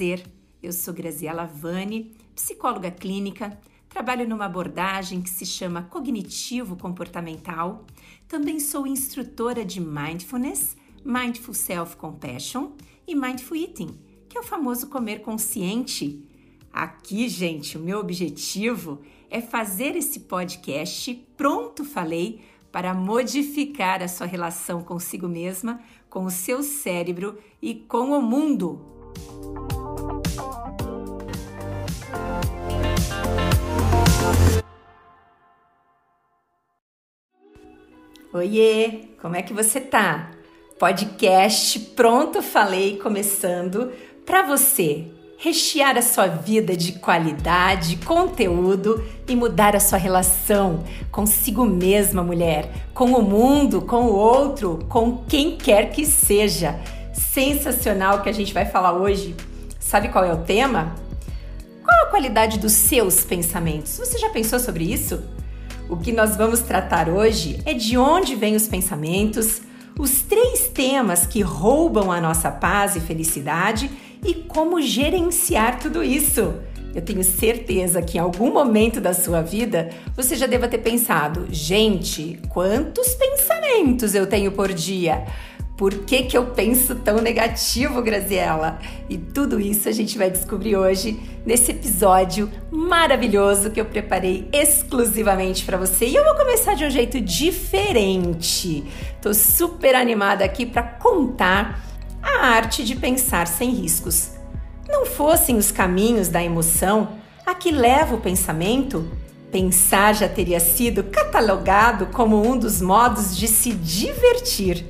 prazer. Eu sou Graziela Vani, psicóloga clínica, trabalho numa abordagem que se chama cognitivo comportamental. Também sou instrutora de mindfulness, mindful self-compassion e mindful eating, que é o famoso comer consciente. Aqui, gente, o meu objetivo é fazer esse podcast pronto falei para modificar a sua relação consigo mesma, com o seu cérebro e com o mundo. Oiê, como é que você tá? Podcast Pronto Falei começando para você rechear a sua vida de qualidade, conteúdo e mudar a sua relação consigo mesma, mulher, com o mundo, com o outro, com quem quer que seja. Sensacional que a gente vai falar hoje. Sabe qual é o tema? Qual a qualidade dos seus pensamentos? Você já pensou sobre isso? O que nós vamos tratar hoje é de onde vêm os pensamentos, os três temas que roubam a nossa paz e felicidade e como gerenciar tudo isso. Eu tenho certeza que em algum momento da sua vida você já deva ter pensado: gente, quantos pensamentos eu tenho por dia? Por que, que eu penso tão negativo, Graziella? E tudo isso a gente vai descobrir hoje nesse episódio maravilhoso que eu preparei exclusivamente para você. E eu vou começar de um jeito diferente. Tô super animada aqui para contar a arte de pensar sem riscos. Não fossem os caminhos da emoção a que leva o pensamento, pensar já teria sido catalogado como um dos modos de se divertir.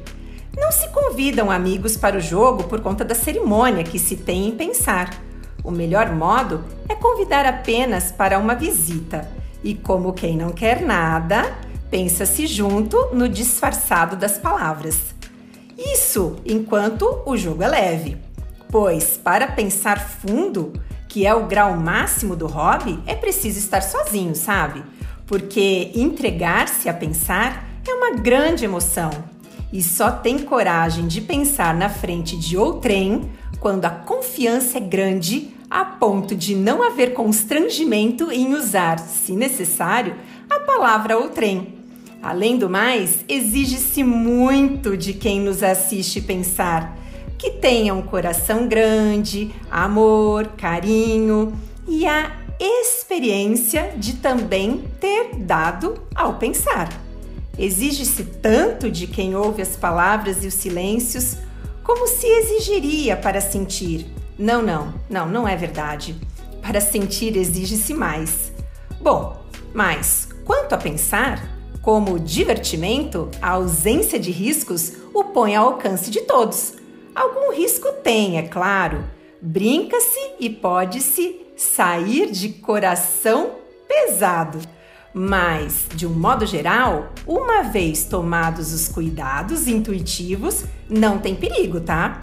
Não se convidam amigos para o jogo por conta da cerimônia que se tem em pensar. O melhor modo é convidar apenas para uma visita. E como quem não quer nada, pensa-se junto no disfarçado das palavras. Isso enquanto o jogo é leve, pois para pensar fundo, que é o grau máximo do hobby, é preciso estar sozinho, sabe? Porque entregar-se a pensar é uma grande emoção e só tem coragem de pensar na frente de outrem quando a confiança é grande a ponto de não haver constrangimento em usar, se necessário, a palavra outrem Além do mais, exige-se muito de quem nos assiste pensar que tenha um coração grande, amor, carinho e a experiência de também ter dado ao pensar. Exige-se tanto de quem ouve as palavras e os silêncios como se exigiria para sentir. Não, não, não, não é verdade. Para sentir exige-se mais. Bom, mas quanto a pensar, como divertimento, a ausência de riscos o põe ao alcance de todos. Algum risco tem, é claro. Brinca-se e pode-se sair de coração pesado. Mas, de um modo geral, uma vez tomados os cuidados intuitivos, não tem perigo, tá?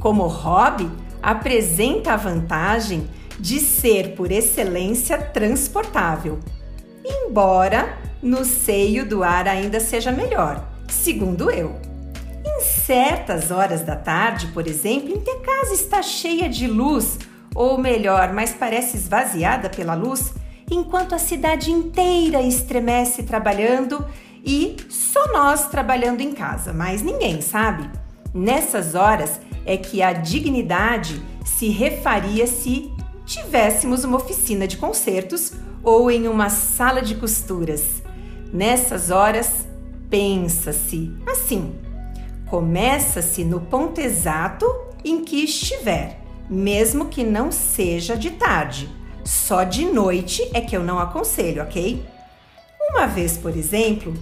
Como hobby, apresenta a vantagem de ser, por excelência, transportável. Embora no seio do ar ainda seja melhor, segundo eu. Em certas horas da tarde, por exemplo, em que a casa está cheia de luz, ou melhor, mas parece esvaziada pela luz, enquanto a cidade inteira estremece trabalhando e só nós trabalhando em casa, mas ninguém sabe. Nessas horas é que a dignidade se refaria se tivéssemos uma oficina de concertos ou em uma sala de costuras. Nessas horas, pensa-se assim: começa-se no ponto exato em que estiver, mesmo que não seja de tarde. Só de noite é que eu não aconselho, ok? Uma vez, por exemplo,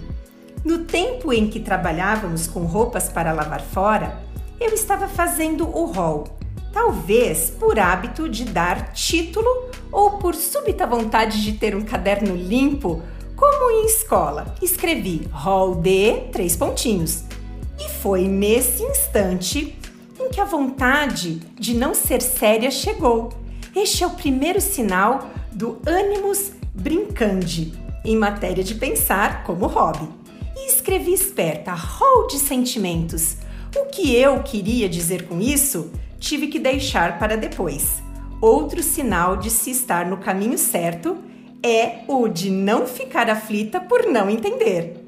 no tempo em que trabalhávamos com roupas para lavar fora, eu estava fazendo o rol, talvez por hábito de dar título ou por súbita vontade de ter um caderno limpo como em escola. Escrevi rol de três pontinhos. E foi nesse instante em que a vontade de não ser séria chegou. Este é o primeiro sinal do ânimos brincande em matéria de pensar como hobby. E escrevi esperta, rol de sentimentos. O que eu queria dizer com isso, tive que deixar para depois. Outro sinal de se estar no caminho certo é o de não ficar aflita por não entender.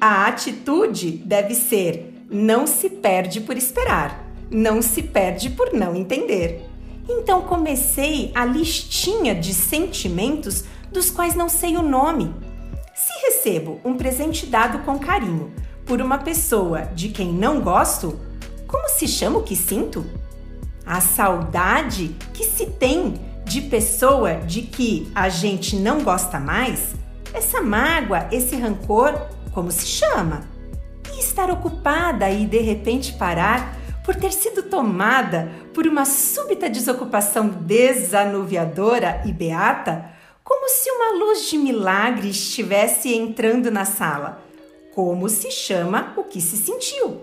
A atitude deve ser: não se perde por esperar, não se perde por não entender. Então comecei a listinha de sentimentos dos quais não sei o nome. Se recebo um presente dado com carinho por uma pessoa de quem não gosto, como se chama o que sinto? A saudade que se tem de pessoa de que a gente não gosta mais? Essa mágoa, esse rancor, como se chama? E estar ocupada e de repente parar por ter sido tomada por uma súbita desocupação desanuviadora e beata, como se uma luz de milagre estivesse entrando na sala. Como se chama o que se sentiu?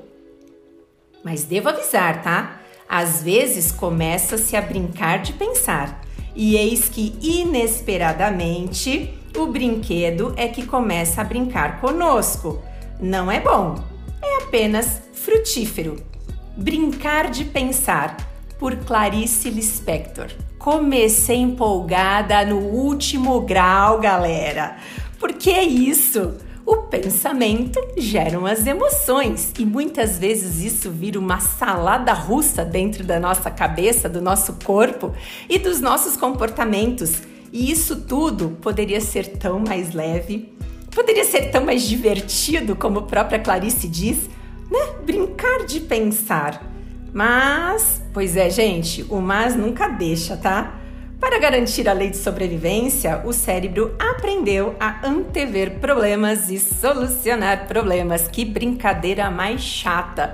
Mas devo avisar, tá? Às vezes começa-se a brincar de pensar, e eis que inesperadamente o brinquedo é que começa a brincar conosco. Não é bom, é apenas frutífero. Brincar de Pensar, por Clarice Lispector. Comecei empolgada no último grau, galera. Porque é isso. O pensamento gera as emoções e muitas vezes isso vira uma salada russa dentro da nossa cabeça, do nosso corpo e dos nossos comportamentos. E isso tudo poderia ser tão mais leve, poderia ser tão mais divertido, como a própria Clarice diz, né? Brincar de pensar. Mas, pois é, gente, o mas nunca deixa, tá? Para garantir a lei de sobrevivência, o cérebro aprendeu a antever problemas e solucionar problemas. Que brincadeira mais chata!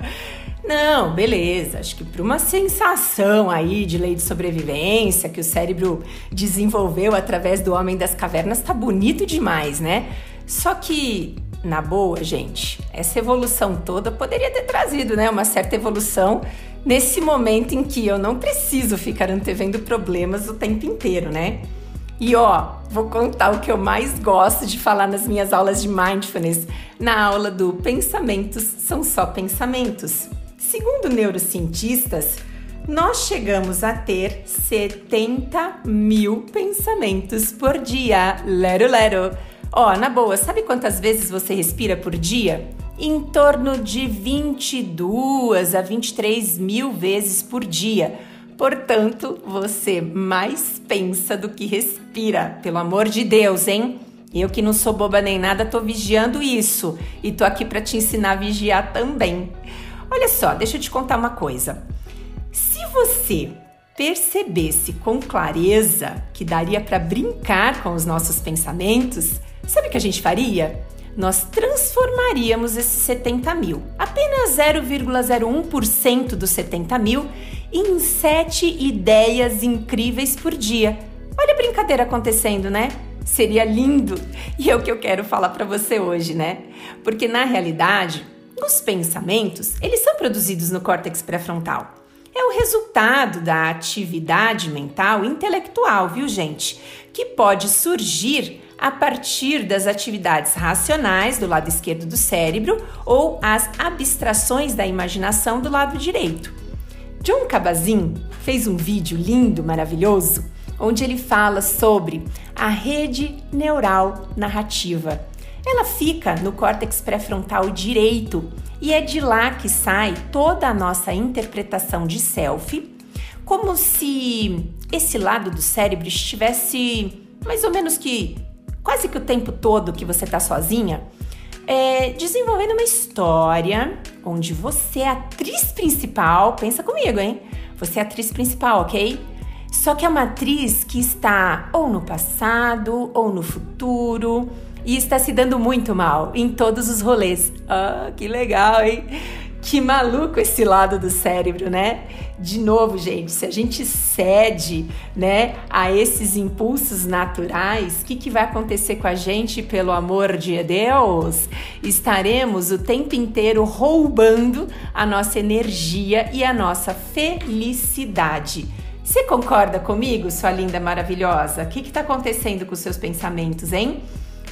Não, beleza. Acho que para uma sensação aí de lei de sobrevivência que o cérebro desenvolveu através do homem das cavernas tá bonito demais, né? Só que na boa, gente, essa evolução toda poderia ter trazido, né, uma certa evolução nesse momento em que eu não preciso ficar antevendo problemas o tempo inteiro, né? E ó, vou contar o que eu mais gosto de falar nas minhas aulas de mindfulness, na aula do Pensamentos são só pensamentos. Segundo neurocientistas, nós chegamos a ter 70 mil pensamentos por dia. Lero, lero. Ó, na boa, sabe quantas vezes você respira por dia? Em torno de 22 a 23 mil vezes por dia. Portanto, você mais pensa do que respira. Pelo amor de Deus, hein? Eu que não sou boba nem nada, tô vigiando isso e tô aqui para te ensinar a vigiar também. Olha só, deixa eu te contar uma coisa. Se você percebesse com clareza que daria para brincar com os nossos pensamentos, Sabe o que a gente faria? Nós transformaríamos esses 70 mil, apenas 0,01% dos 70 mil, em 7 ideias incríveis por dia. Olha a brincadeira acontecendo, né? Seria lindo! E é o que eu quero falar para você hoje, né? Porque na realidade, os pensamentos, eles são produzidos no córtex pré-frontal. É o resultado da atividade mental intelectual, viu, gente? Que pode surgir a partir das atividades racionais do lado esquerdo do cérebro ou as abstrações da imaginação do lado direito. John Kabat-Zinn fez um vídeo lindo, maravilhoso, onde ele fala sobre a rede neural narrativa. Ela fica no córtex pré-frontal direito e é de lá que sai toda a nossa interpretação de self, como se esse lado do cérebro estivesse mais ou menos que quase que o tempo todo que você está sozinha, é, desenvolvendo uma história onde você é atriz principal. Pensa comigo, hein? Você é atriz principal, ok? Só que é uma atriz que está ou no passado ou no futuro e está se dando muito mal em todos os rolês. Ah, que legal, hein? Que maluco esse lado do cérebro, né? De novo, gente, se a gente cede, né, a esses impulsos naturais, o que, que vai acontecer com a gente, pelo amor de Deus? Estaremos o tempo inteiro roubando a nossa energia e a nossa felicidade. Você concorda comigo, sua linda maravilhosa? O que está acontecendo com os seus pensamentos, hein?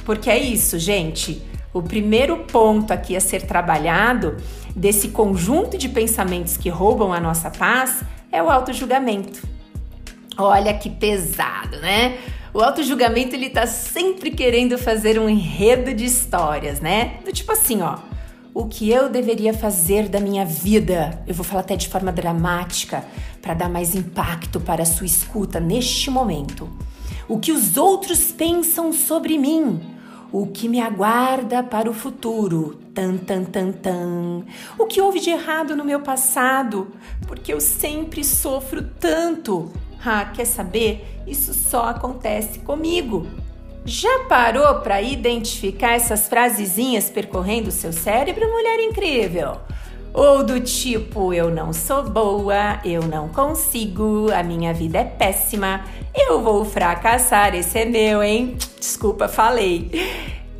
Porque é isso, gente. O primeiro ponto aqui a ser trabalhado desse conjunto de pensamentos que roubam a nossa paz é o auto-julgamento. Olha que pesado, né? O auto-julgamento ele tá sempre querendo fazer um enredo de histórias, né? Do tipo assim, ó. O que eu deveria fazer da minha vida? Eu vou falar até de forma dramática para dar mais impacto para a sua escuta neste momento. O que os outros pensam sobre mim? O que me aguarda para o futuro? Tan, tan, tan, tan. O que houve de errado no meu passado? Porque eu sempre sofro tanto. Ah, quer saber? Isso só acontece comigo. Já parou para identificar essas frasezinhas percorrendo o seu cérebro, mulher incrível? Ou do tipo, eu não sou boa, eu não consigo, a minha vida é péssima, eu vou fracassar, esse é meu, hein? Desculpa, falei.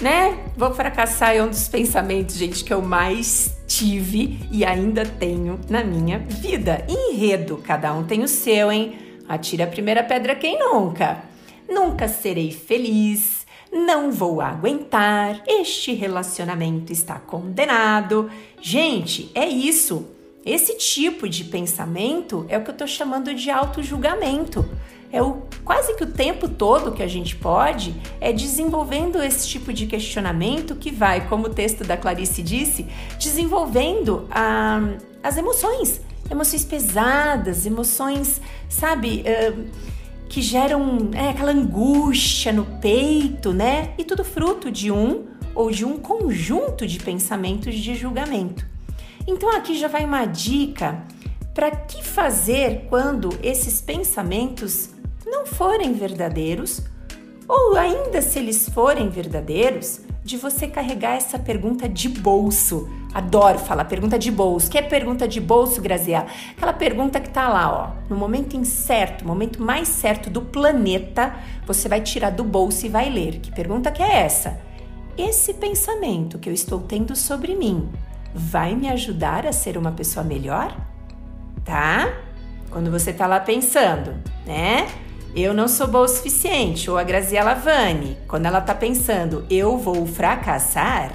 Né? Vou fracassar é um dos pensamentos, gente, que eu mais tive e ainda tenho na minha vida. Enredo, cada um tem o seu, hein? Atira a primeira pedra quem nunca. Nunca serei feliz, não vou aguentar, este relacionamento está condenado. Gente, é isso. Esse tipo de pensamento é o que eu estou chamando de auto-julgamento. É o quase que o tempo todo que a gente pode é desenvolvendo esse tipo de questionamento que vai, como o texto da Clarice disse, desenvolvendo ah, as emoções, emoções pesadas, emoções, sabe? Uh, que geram é, aquela angústia no peito, né? E tudo fruto de um ou de um conjunto de pensamentos de julgamento. Então aqui já vai uma dica para que fazer quando esses pensamentos não forem verdadeiros ou ainda se eles forem verdadeiros, de você carregar essa pergunta de bolso. Adoro falar pergunta de bolso. Que é pergunta de bolso, Graziela? Aquela pergunta que tá lá, ó, no momento incerto, momento mais certo do planeta, você vai tirar do bolso e vai ler. Que pergunta que é essa? Esse pensamento que eu estou tendo sobre mim vai me ajudar a ser uma pessoa melhor? Tá? Quando você tá lá pensando, né? Eu não sou boa o suficiente, ou a Graziela Vani, quando ela está pensando eu vou fracassar,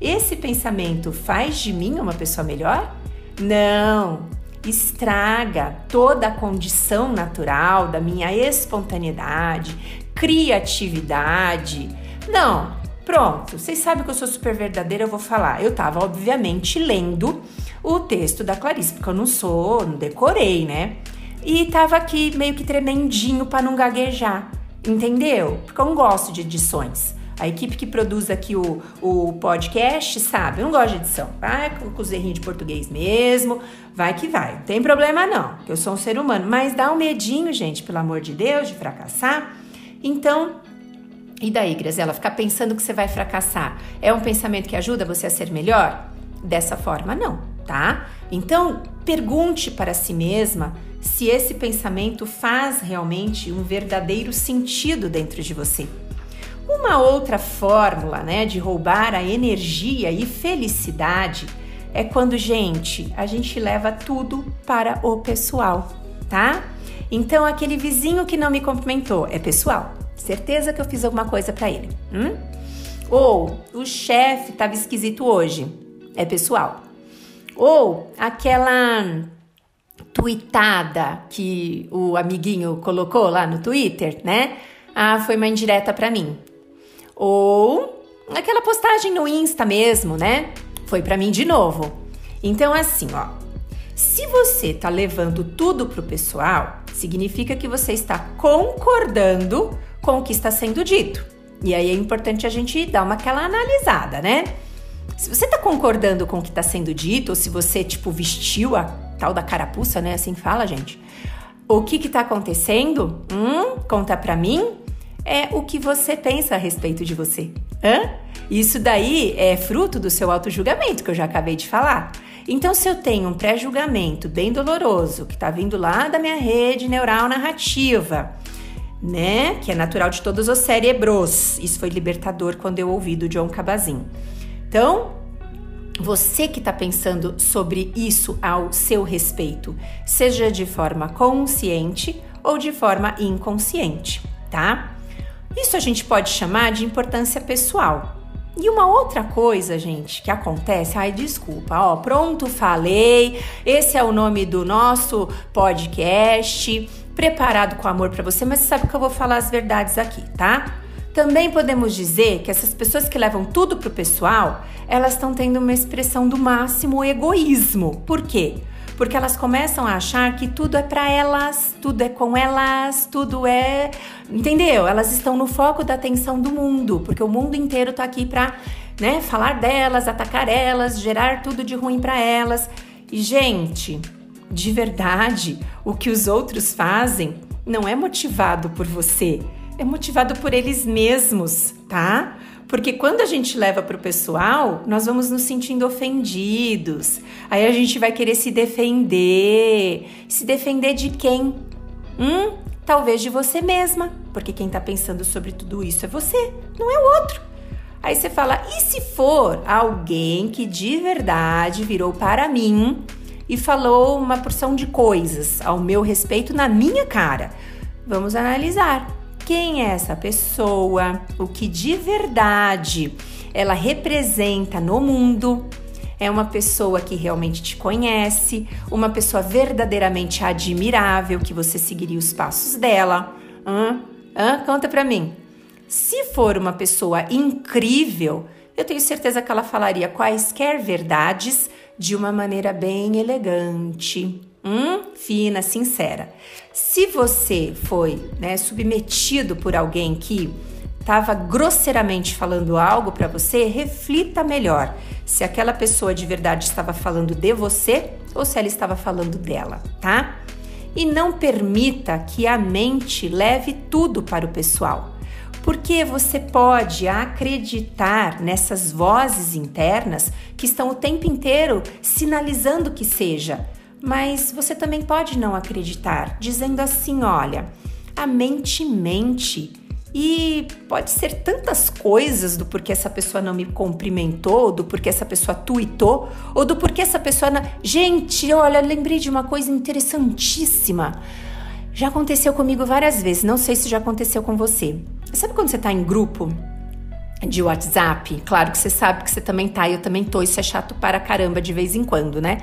esse pensamento faz de mim uma pessoa melhor? Não, estraga toda a condição natural da minha espontaneidade, criatividade. Não, pronto, vocês sabem que eu sou super verdadeira, eu vou falar. Eu estava, obviamente, lendo o texto da Clarice, porque eu não sou, não decorei, né? E tava aqui meio que tremendinho para não gaguejar, entendeu? Porque eu não gosto de edições. A equipe que produz aqui o, o podcast sabe, eu não gosto de edição. Vai com os errinhos de português mesmo, vai que vai. Não tem problema não, que eu sou um ser humano. Mas dá um medinho, gente, pelo amor de Deus, de fracassar. Então, e daí, Graziela? Ficar pensando que você vai fracassar é um pensamento que ajuda você a ser melhor? Dessa forma, não, tá? Então, pergunte para si mesma se esse pensamento faz realmente um verdadeiro sentido dentro de você. Uma outra fórmula, né, de roubar a energia e felicidade é quando, gente, a gente leva tudo para o pessoal, tá? Então, aquele vizinho que não me cumprimentou é pessoal. Certeza que eu fiz alguma coisa para ele. Hum? Ou o chefe estava esquisito hoje. É pessoal. Ou aquela tweetada que o amiguinho colocou lá no Twitter, né? Ah, foi uma indireta para mim. Ou aquela postagem no Insta mesmo, né? Foi para mim de novo. Então assim, ó, se você tá levando tudo pro pessoal, significa que você está concordando com o que está sendo dito. E aí é importante a gente dar uma aquela analisada, né? Se você tá concordando com o que está sendo dito, ou se você, tipo, vestiu a tal da carapuça, né? Assim fala, gente. O que que tá acontecendo? Hum, conta pra mim. É o que você pensa a respeito de você. Hã? Isso daí é fruto do seu auto-julgamento, que eu já acabei de falar. Então, se eu tenho um pré-julgamento bem doloroso, que tá vindo lá da minha rede neural narrativa, né? Que é natural de todos os cérebros. Isso foi libertador quando eu ouvi do John Cabazin. Então, você que está pensando sobre isso ao seu respeito, seja de forma consciente ou de forma inconsciente, tá? Isso a gente pode chamar de importância pessoal, E uma outra coisa, gente, que acontece, ai, desculpa, ó, pronto, falei. Esse é o nome do nosso podcast, preparado com amor para você, mas sabe que eu vou falar as verdades aqui, tá? Também podemos dizer que essas pessoas que levam tudo pro pessoal, elas estão tendo uma expressão do máximo egoísmo. Por quê? Porque elas começam a achar que tudo é para elas, tudo é com elas, tudo é Entendeu? Elas estão no foco da atenção do mundo, porque o mundo inteiro tá aqui para, né, falar delas, atacar elas, gerar tudo de ruim para elas. E gente, de verdade, o que os outros fazem não é motivado por você, é motivado por eles mesmos, tá? Porque quando a gente leva para o pessoal, nós vamos nos sentindo ofendidos. Aí a gente vai querer se defender. Se defender de quem? Hum? Talvez de você mesma, porque quem está pensando sobre tudo isso é você, não é o outro. Aí você fala: e se for alguém que de verdade virou para mim e falou uma porção de coisas ao meu respeito na minha cara? Vamos analisar. Quem é essa pessoa? O que de verdade ela representa no mundo? é uma pessoa que realmente te conhece, uma pessoa verdadeiramente admirável, que você seguiria os passos dela. Hã? Hã? Conta pra mim. Se for uma pessoa incrível, eu tenho certeza que ela falaria quaisquer verdades de uma maneira bem elegante, hum, fina, sincera. Se você foi né, submetido por alguém que estava grosseiramente falando algo para você, reflita melhor se aquela pessoa de verdade estava falando de você ou se ela estava falando dela, tá? E não permita que a mente leve tudo para o pessoal. Porque você pode acreditar nessas vozes internas que estão o tempo inteiro sinalizando que seja, mas você também pode não acreditar, dizendo assim: olha, a mente mente e pode ser tantas coisas do porquê essa pessoa não me cumprimentou, do porquê essa pessoa tuitou, ou do porquê essa pessoa. Não... Gente, olha, lembrei de uma coisa interessantíssima. Já aconteceu comigo várias vezes, não sei se já aconteceu com você. Sabe quando você tá em grupo de WhatsApp, claro que você sabe que você também tá, eu também tô, isso é chato para caramba de vez em quando, né?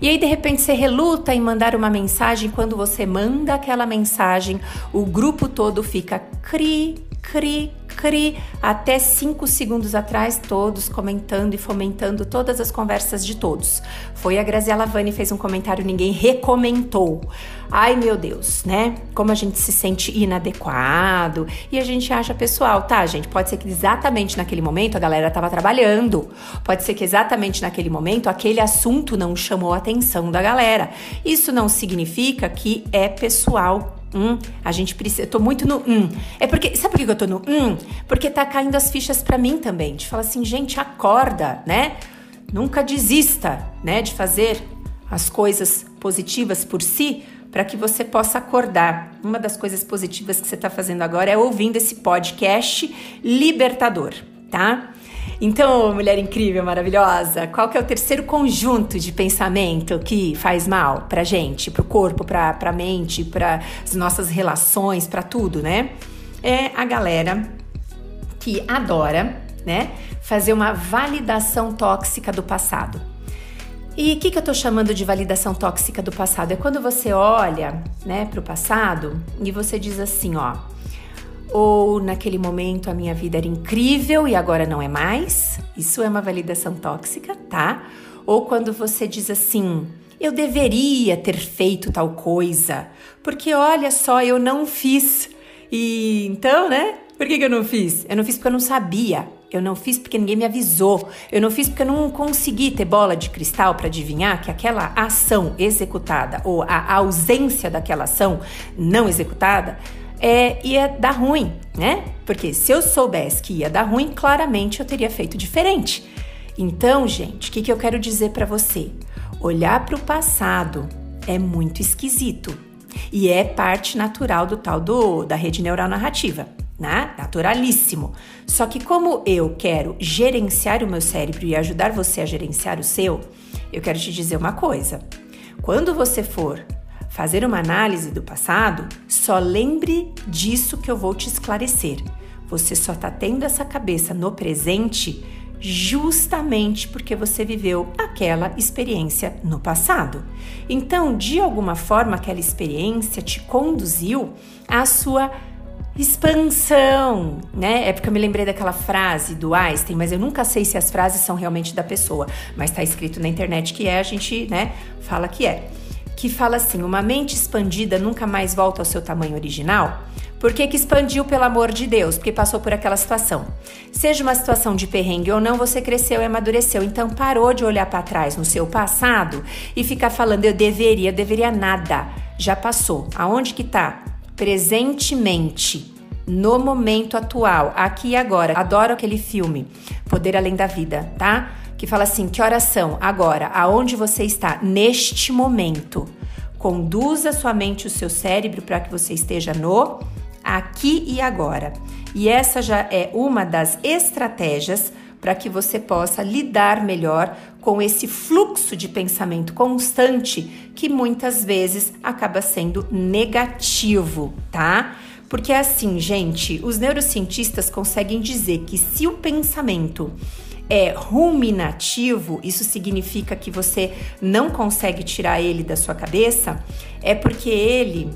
E aí de repente você reluta em mandar uma mensagem, quando você manda aquela mensagem, o grupo todo fica cri, cri, cri, até cinco segundos atrás, todos comentando e fomentando todas as conversas de todos. Foi a Graziela Vani fez um comentário, ninguém recomentou. Ai meu Deus, né? Como a gente se sente inadequado e a gente acha pessoal, tá, gente? Pode ser que exatamente naquele momento a galera tava trabalhando, pode ser que exatamente naquele momento aquele assunto não chamou a atenção da galera. Isso não significa que é pessoal Hum, a gente precisa. Eu tô muito no hum. É porque. Sabe por que eu tô no hum? Porque tá caindo as fichas para mim também. De falar assim, gente, acorda, né? Nunca desista, né? De fazer as coisas positivas por si para que você possa acordar. Uma das coisas positivas que você está fazendo agora é ouvindo esse podcast libertador, tá? Então, mulher incrível, maravilhosa, qual que é o terceiro conjunto de pensamento que faz mal pra gente, pro corpo, pra, pra mente, para as nossas relações, para tudo, né? É a galera que adora, né, fazer uma validação tóxica do passado. E o que, que eu tô chamando de validação tóxica do passado? É quando você olha, né, pro passado e você diz assim, ó, ou naquele momento a minha vida era incrível e agora não é mais. Isso é uma validação tóxica, tá? Ou quando você diz assim: eu deveria ter feito tal coisa, porque olha só, eu não fiz. E então, né? Por que, que eu não fiz? Eu não fiz porque eu não sabia. Eu não fiz porque ninguém me avisou. Eu não fiz porque eu não consegui ter bola de cristal para adivinhar que aquela ação executada ou a ausência daquela ação não executada é, ia dar ruim, né? Porque se eu soubesse que ia dar ruim, claramente eu teria feito diferente. Então, gente, o que, que eu quero dizer para você? Olhar para o passado é muito esquisito e é parte natural do tal do, da rede neural narrativa, né? Naturalíssimo. Só que como eu quero gerenciar o meu cérebro e ajudar você a gerenciar o seu, eu quero te dizer uma coisa. Quando você for fazer uma análise do passado, só lembre disso que eu vou te esclarecer. Você só está tendo essa cabeça no presente justamente porque você viveu aquela experiência no passado. Então, de alguma forma, aquela experiência te conduziu à sua expansão, né? É porque eu me lembrei daquela frase do Einstein, mas eu nunca sei se as frases são realmente da pessoa, mas tá escrito na internet que é, a gente, né, fala que é. Que fala assim: uma mente expandida nunca mais volta ao seu tamanho original. Por que, que expandiu, pelo amor de Deus? Porque passou por aquela situação. Seja uma situação de perrengue ou não, você cresceu e amadureceu. Então parou de olhar para trás no seu passado e ficar falando eu deveria, deveria nada. Já passou. Aonde que tá? Presentemente no momento atual, aqui e agora. Adoro aquele filme, Poder Além da Vida, tá? Que fala assim: que oração agora, aonde você está neste momento. Conduza sua mente o seu cérebro para que você esteja no aqui e agora. E essa já é uma das estratégias para que você possa lidar melhor com esse fluxo de pensamento constante que muitas vezes acaba sendo negativo, tá? Porque é assim, gente, os neurocientistas conseguem dizer que se o pensamento é ruminativo, isso significa que você não consegue tirar ele da sua cabeça, é porque ele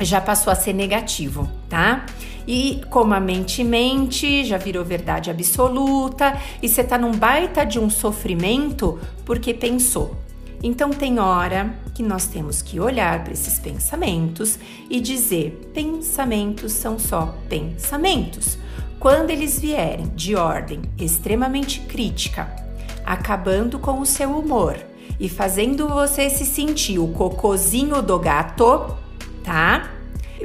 já passou a ser negativo, tá? E como a mente mente, já virou verdade absoluta e você tá num baita de um sofrimento porque pensou. Então tem hora que nós temos que olhar para esses pensamentos e dizer: pensamentos são só pensamentos. Quando eles vierem de ordem extremamente crítica, acabando com o seu humor e fazendo você se sentir o cocozinho do gato, tá?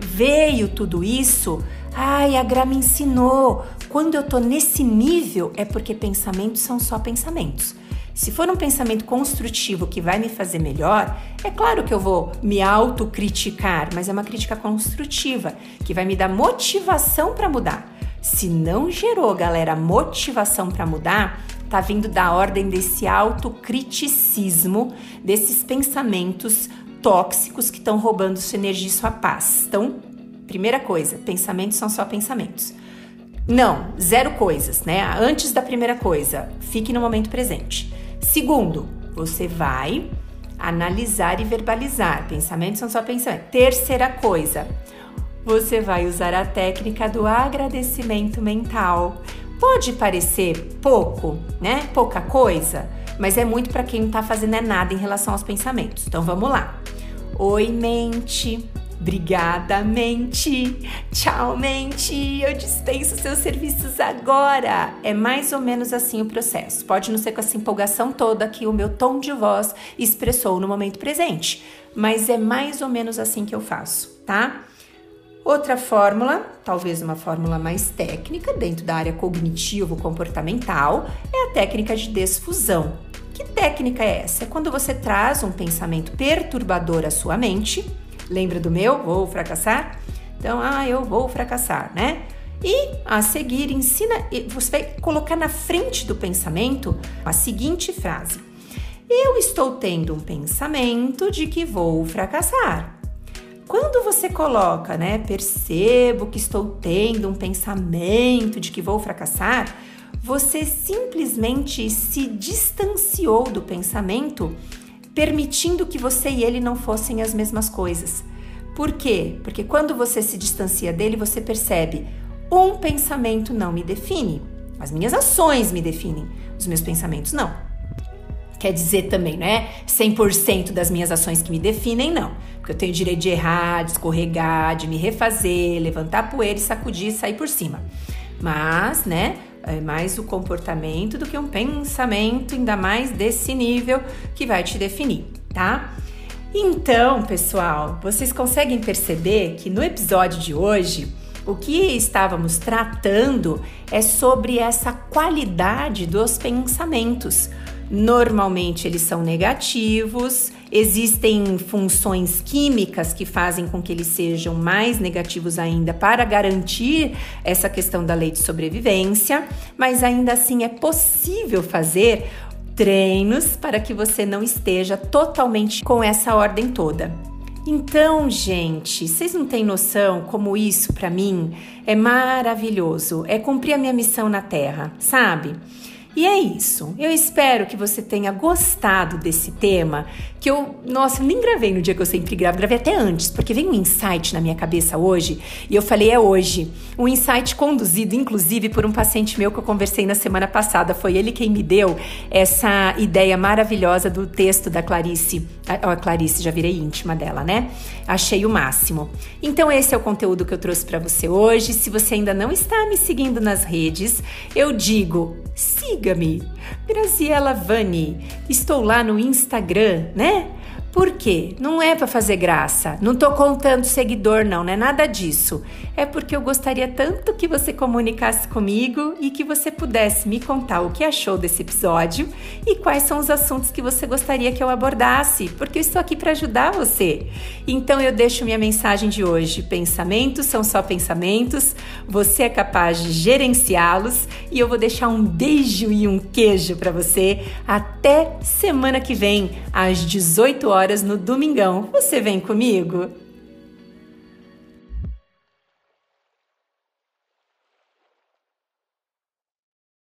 Veio tudo isso. Ai, a Gra me ensinou. Quando eu tô nesse nível é porque pensamentos são só pensamentos. Se for um pensamento construtivo que vai me fazer melhor, é claro que eu vou me autocriticar, mas é uma crítica construtiva que vai me dar motivação para mudar. Se não gerou, galera, motivação para mudar, tá vindo da ordem desse autocriticismo, desses pensamentos tóxicos que estão roubando sua energia e sua paz. Então, primeira coisa, pensamentos são só pensamentos. Não, zero coisas, né? Antes da primeira coisa, fique no momento presente. Segundo, você vai analisar e verbalizar. Pensamentos são só pensamentos. Terceira coisa, você vai usar a técnica do agradecimento mental. Pode parecer pouco, né? Pouca coisa, mas é muito para quem não está fazendo é nada em relação aos pensamentos. Então vamos lá. Oi, mente. Obrigada, mente. Tchau, mente. Eu dispenso seus serviços agora. É mais ou menos assim o processo. Pode não ser com essa empolgação toda que o meu tom de voz expressou no momento presente, mas é mais ou menos assim que eu faço, tá? Outra fórmula, talvez uma fórmula mais técnica dentro da área cognitivo-comportamental, é a técnica de desfusão. Que técnica é essa? É quando você traz um pensamento perturbador à sua mente Lembra do meu? Vou fracassar? Então, ah, eu vou fracassar, né? E a seguir, ensina, você vai colocar na frente do pensamento a seguinte frase: Eu estou tendo um pensamento de que vou fracassar. Quando você coloca, né, percebo que estou tendo um pensamento de que vou fracassar, você simplesmente se distanciou do pensamento permitindo que você e ele não fossem as mesmas coisas. Por quê? Porque quando você se distancia dele, você percebe: um pensamento não me define, as minhas ações me definem, os meus pensamentos não. Quer dizer também, né? 100% das minhas ações que me definem, não. Porque eu tenho direito de errar, de escorregar, de me refazer, levantar poeira sacudir e sair por cima. Mas, né? é mais o comportamento do que um pensamento, ainda mais desse nível que vai te definir, tá? Então, pessoal, vocês conseguem perceber que no episódio de hoje o que estávamos tratando é sobre essa qualidade dos pensamentos. Normalmente eles são negativos, existem funções químicas que fazem com que eles sejam mais negativos ainda para garantir essa questão da lei de sobrevivência, mas ainda assim é possível fazer treinos para que você não esteja totalmente com essa ordem toda. Então, gente, vocês não têm noção como isso para mim é maravilhoso, é cumprir a minha missão na Terra, sabe? E é isso. Eu espero que você tenha gostado desse tema, que eu, nossa, nem gravei no dia que eu sempre gravo, gravei até antes, porque veio um insight na minha cabeça hoje, e eu falei é hoje. Um insight conduzido inclusive por um paciente meu que eu conversei na semana passada, foi ele quem me deu essa ideia maravilhosa do texto da Clarice. A, a Clarice já virei íntima dela, né? Achei o máximo. Então esse é o conteúdo que eu trouxe para você hoje. Se você ainda não está me seguindo nas redes, eu digo siga-me, Graziela Vani. Estou lá no Instagram, né? Por quê? Não é para fazer graça. Não tô contando seguidor, não, não é nada disso. É porque eu gostaria tanto que você comunicasse comigo e que você pudesse me contar o que achou desse episódio e quais são os assuntos que você gostaria que eu abordasse, porque eu estou aqui para ajudar você. Então eu deixo minha mensagem de hoje. Pensamentos são só pensamentos, você é capaz de gerenciá-los e eu vou deixar um beijo e um queijo para você até semana que vem às 18 horas horas no Domingão. Você vem comigo?